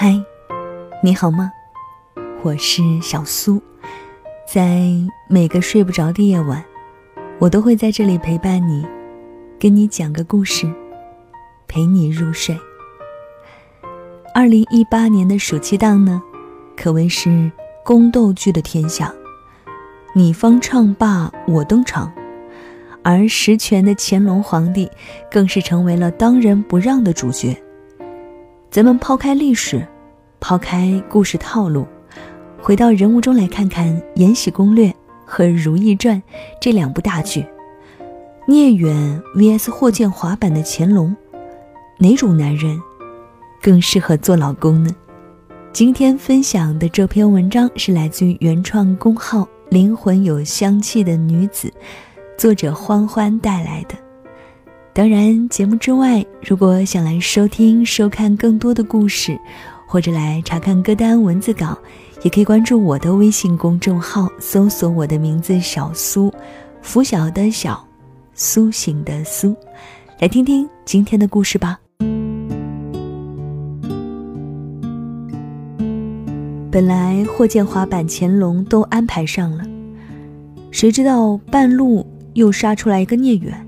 嗨，你好吗？我是小苏，在每个睡不着的夜晚，我都会在这里陪伴你，跟你讲个故事，陪你入睡。二零一八年的暑期档呢，可谓是宫斗剧的天下，你方唱罢我登场，而实权的乾隆皇帝更是成为了当仁不让的主角。咱们抛开历史，抛开故事套路，回到人物中来看看《延禧攻略》和《如懿传》这两部大剧。聂远 vs 霍建华版的乾隆，哪种男人更适合做老公呢？今天分享的这篇文章是来自于原创公号“灵魂有香气的女子”，作者欢欢带来的。当然，节目之外，如果想来收听、收看更多的故事，或者来查看歌单、文字稿，也可以关注我的微信公众号，搜索我的名字“小苏”，拂晓的小，苏醒的苏，来听听今天的故事吧。本来霍建华版乾隆都安排上了，谁知道半路又杀出来一个聂远。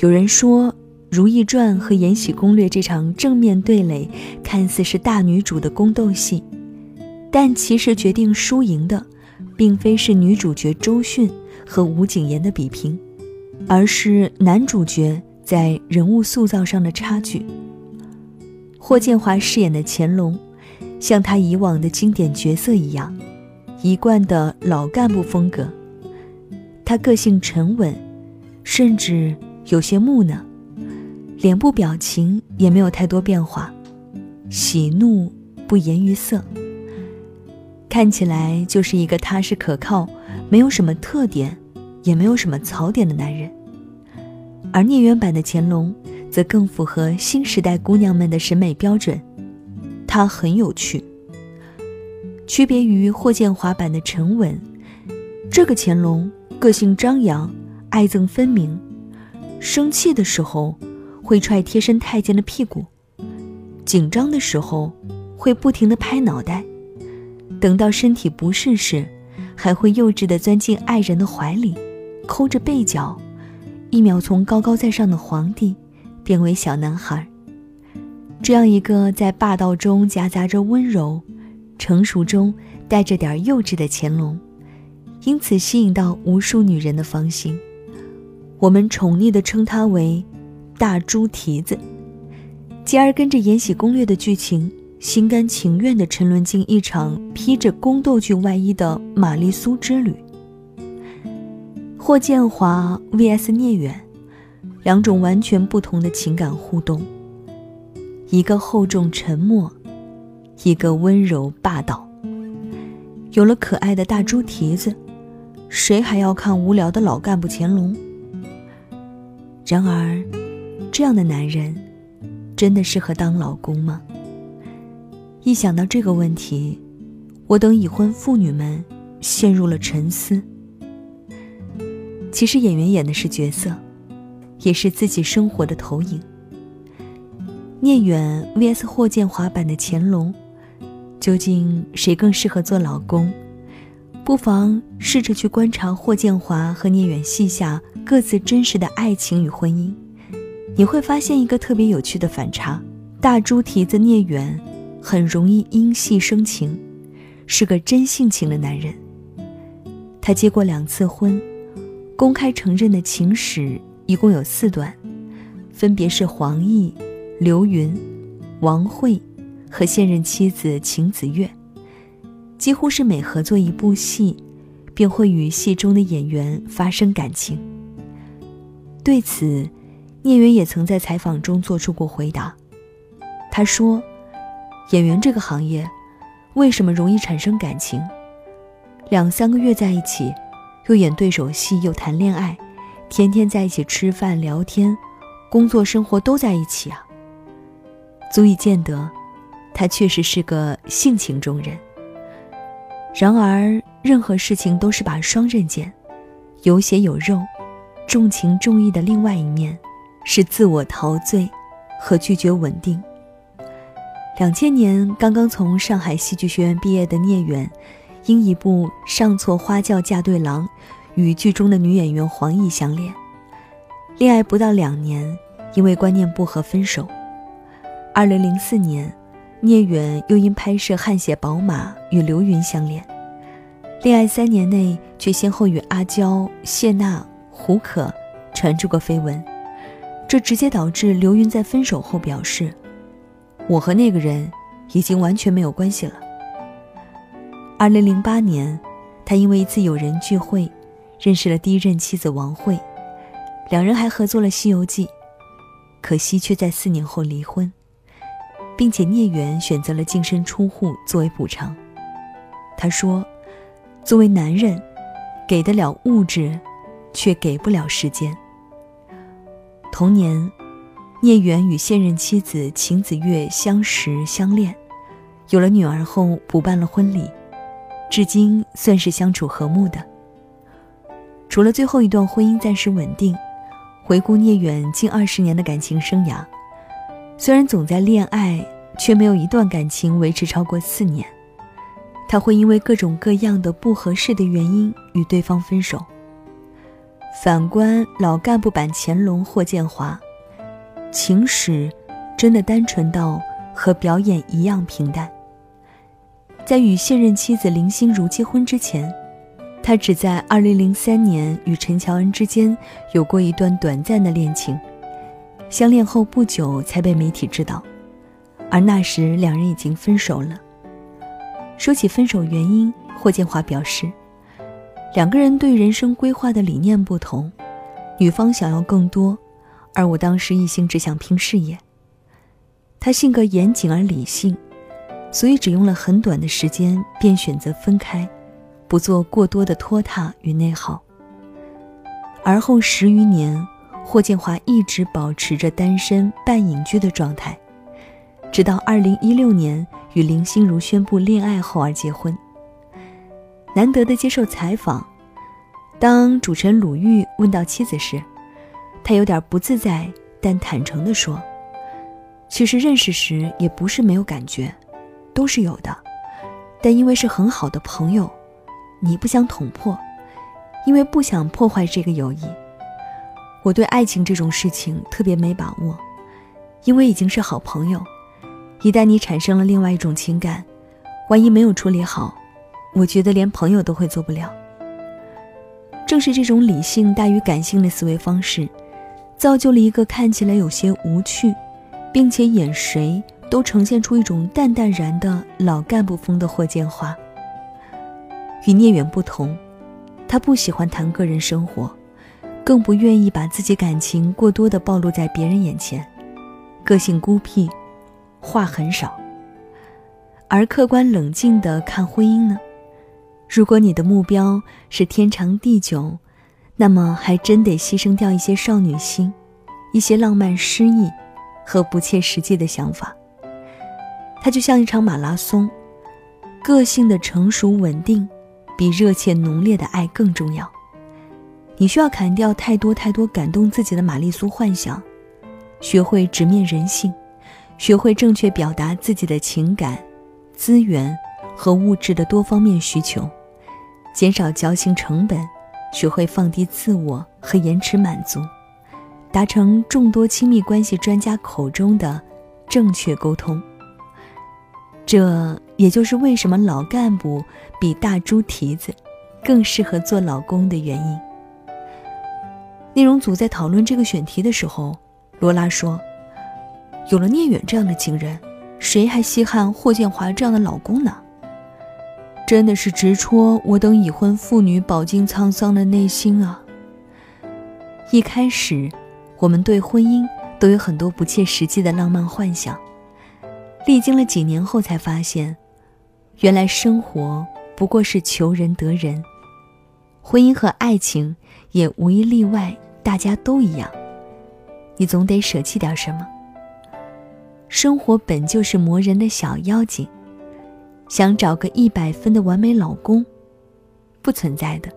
有人说，《如懿传》和《延禧攻略》这场正面对垒，看似是大女主的宫斗戏，但其实决定输赢的，并非是女主角周迅和吴谨言的比拼，而是男主角在人物塑造上的差距。霍建华饰演的乾隆，像他以往的经典角色一样，一贯的老干部风格，他个性沉稳，甚至。有些木讷，脸部表情也没有太多变化，喜怒不言于色，看起来就是一个踏实可靠、没有什么特点，也没有什么槽点的男人。而聂远版的乾隆，则更符合新时代姑娘们的审美标准，他很有趣。区别于霍建华版的沉稳，这个乾隆个性张扬，爱憎分明。生气的时候，会踹贴身太监的屁股；紧张的时候，会不停地拍脑袋；等到身体不适时，还会幼稚地钻进爱人的怀里，抠着背角，一秒从高高在上的皇帝变为小男孩。这样一个在霸道中夹杂着温柔、成熟中带着点幼稚的乾隆，因此吸引到无数女人的芳心。我们宠溺地称他为“大猪蹄子”，继而跟着《延禧攻略》的剧情，心甘情愿地沉沦进一场披着宫斗剧外衣的玛丽苏之旅。霍建华 vs 聂远，两种完全不同的情感互动，一个厚重沉默，一个温柔霸道。有了可爱的大猪蹄子，谁还要看无聊的老干部乾隆？然而，这样的男人，真的适合当老公吗？一想到这个问题，我等已婚妇女们陷入了沉思。其实演员演的是角色，也是自己生活的投影。聂远 vs 霍建华版的乾隆，究竟谁更适合做老公？不妨试着去观察霍建华和聂远戏下各自真实的爱情与婚姻，你会发现一个特别有趣的反差：大猪蹄子聂远很容易因戏生情，是个真性情的男人。他结过两次婚，公开承认的情史一共有四段，分别是黄奕、刘云、王慧和现任妻子秦子月。几乎是每合作一部戏，便会与戏中的演员发生感情。对此，聂远也曾在采访中做出过回答。他说：“演员这个行业，为什么容易产生感情？两三个月在一起，又演对手戏，又谈恋爱，天天在一起吃饭聊天，工作生活都在一起啊，足以见得，他确实是个性情中人。”然而，任何事情都是把双刃剑，有血有肉，重情重义的另外一面，是自我陶醉和拒绝稳定。两千年刚刚从上海戏剧学院毕业的聂远，因一部《上错花轿嫁对郎》，与剧中的女演员黄奕相恋。恋爱不到两年，因为观念不合分手。二零零四年，聂远又因拍摄《汗血宝马》与刘云相恋。恋爱三年内，却先后与阿娇、谢娜、胡可传出过绯闻，这直接导致刘云在分手后表示。我和那个人已经完全没有关系了。二零零八年，他因为一次友人聚会，认识了第一任妻子王慧，两人还合作了《西游记》，可惜却在四年后离婚，并且聂远选择了净身出户作为补偿。他说：“作为男人，给得了物质，却给不了时间。”同年。聂远与现任妻子秦子月相识相恋，有了女儿后补办了婚礼，至今算是相处和睦的。除了最后一段婚姻暂时稳定，回顾聂远近二十年的感情生涯，虽然总在恋爱，却没有一段感情维持超过四年。他会因为各种各样的不合适的原因与对方分手。反观老干部版乾隆霍建华。情史真的单纯到和表演一样平淡。在与现任妻子林心如结婚之前，他只在2003年与陈乔恩之间有过一段短暂的恋情，相恋后不久才被媒体知道，而那时两人已经分手了。说起分手原因，霍建华表示，两个人对人生规划的理念不同，女方想要更多。而我当时一心只想拼事业。他性格严谨而理性，所以只用了很短的时间便选择分开，不做过多的拖沓与内耗。而后十余年，霍建华一直保持着单身半隐居的状态，直到二零一六年与林心如宣布恋爱后而结婚。难得的接受采访，当主持人鲁豫问到妻子时。他有点不自在，但坦诚地说：“其实认识时也不是没有感觉，都是有的。但因为是很好的朋友，你不想捅破，因为不想破坏这个友谊。我对爱情这种事情特别没把握，因为已经是好朋友。一旦你产生了另外一种情感，万一没有处理好，我觉得连朋友都会做不了。正是这种理性大于感性的思维方式。”造就了一个看起来有些无趣，并且演谁都呈现出一种淡淡然的老干部风的霍建华。与聂远不同，他不喜欢谈个人生活，更不愿意把自己感情过多的暴露在别人眼前，个性孤僻，话很少。而客观冷静的看婚姻呢？如果你的目标是天长地久。那么还真得牺牲掉一些少女心，一些浪漫诗意和不切实际的想法。它就像一场马拉松，个性的成熟稳定，比热切浓烈的爱更重要。你需要砍掉太多太多感动自己的玛丽苏幻想，学会直面人性，学会正确表达自己的情感、资源和物质的多方面需求，减少矫情成本。学会放低自我和延迟满足，达成众多亲密关系专家口中的正确沟通。这也就是为什么老干部比大猪蹄子更适合做老公的原因。内容组在讨论这个选题的时候，罗拉说：“有了聂远这样的情人，谁还稀罕霍建华这样的老公呢？”真的是直戳我等已婚妇女饱经沧桑的内心啊！一开始，我们对婚姻都有很多不切实际的浪漫幻想，历经了几年后才发现，原来生活不过是求人得人，婚姻和爱情也无一例外，大家都一样，你总得舍弃点什么。生活本就是磨人的小妖精。想找个一百分的完美老公，不存在的。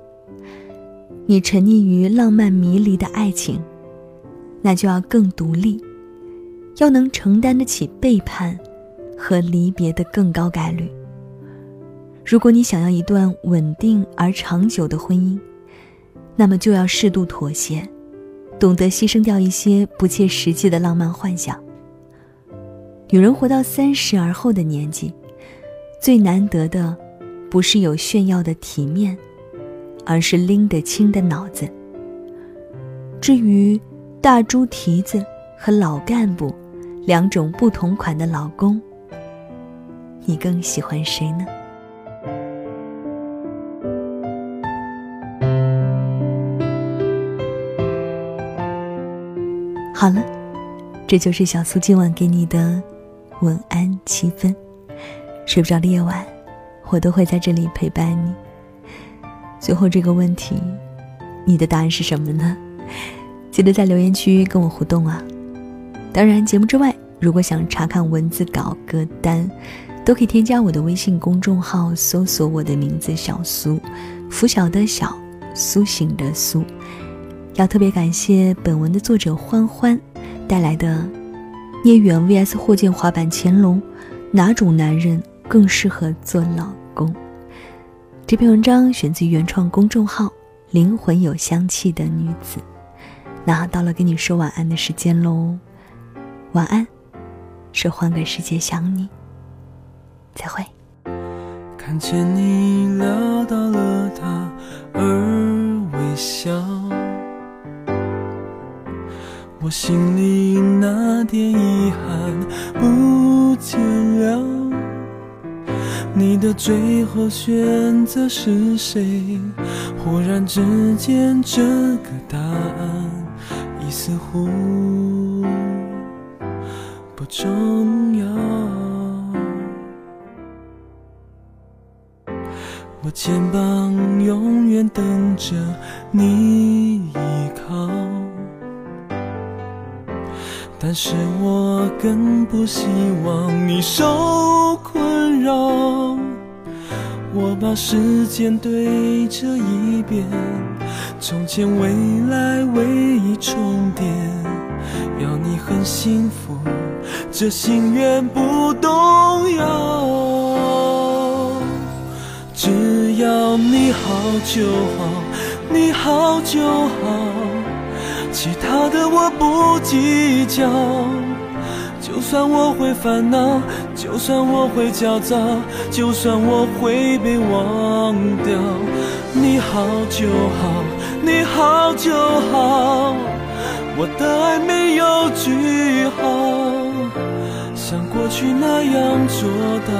你沉溺于浪漫迷离的爱情，那就要更独立，要能承担得起背叛和离别的更高概率。如果你想要一段稳定而长久的婚姻，那么就要适度妥协，懂得牺牲掉一些不切实际的浪漫幻想。女人活到三十而后的年纪，最难得的，不是有炫耀的体面，而是拎得清的脑子。至于大猪蹄子和老干部两种不同款的老公，你更喜欢谁呢？好了，这就是小苏今晚给你的晚安七分。睡不着的夜晚，我都会在这里陪伴你。最后这个问题，你的答案是什么呢？记得在留言区跟我互动啊！当然，节目之外，如果想查看文字稿歌单，都可以添加我的微信公众号，搜索我的名字小苏，拂晓的晓，苏醒的苏。要特别感谢本文的作者欢欢带来的聂远 vs 霍建华版乾隆，哪种男人更适合做老公？这篇文章选自原创公众号“灵魂有香气的女子”。那到了跟你说晚安的时间喽，晚安，是换个世界想你，再会。看见你撩到了他而微笑。我心里那点遗憾不见了，你的最后选择是谁？忽然之间，这个答案已似乎不重要。我肩膀永远等着你依靠。但是我更不希望你受困扰。我把时间对这一遍，从前未来唯一重叠。要你很幸福，这心愿不动摇。只要你好就好，你好就好。其他的我不计较，就算我会烦恼，就算我会焦躁，就算我会被忘掉，你好就好，你好就好，我的爱没有句号，像过去那样做到，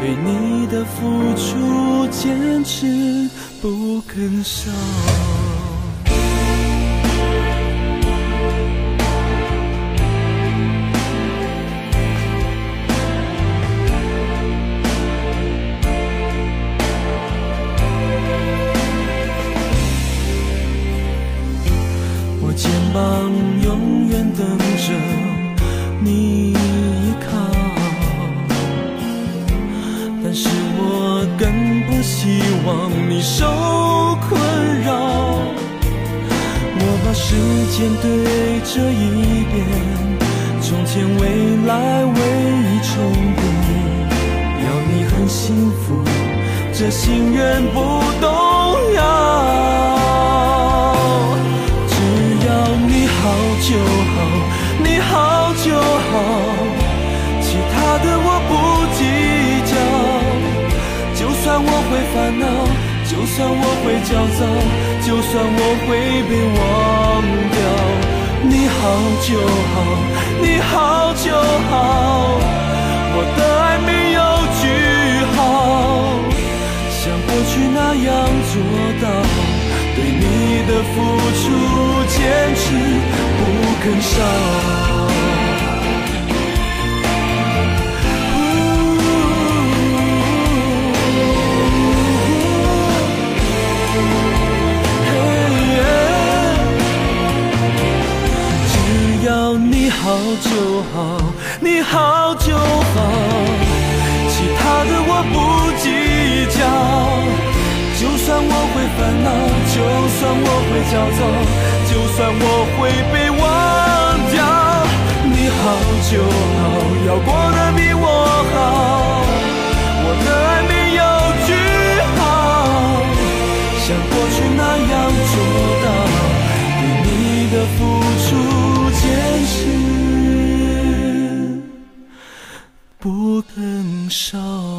对你的付出坚持不肯少。时间对这一边，从前未来唯一重叠，要你很幸福，这心愿不动摇。只要你好就好，你好就好，其他的我不计较。就算我会烦恼，就算我会焦躁，就算我会被忘。好就好，你好就好，我的爱没有句号，像过去那样做到。对你的付出，坚持不肯少。好就好，你好就好，其他的我不计较。就算我会烦恼，就算我会焦躁，就算我会被忘掉，你好就好，要过得比我。好，我的爱没有句号，像过去那样做到，持不肯少。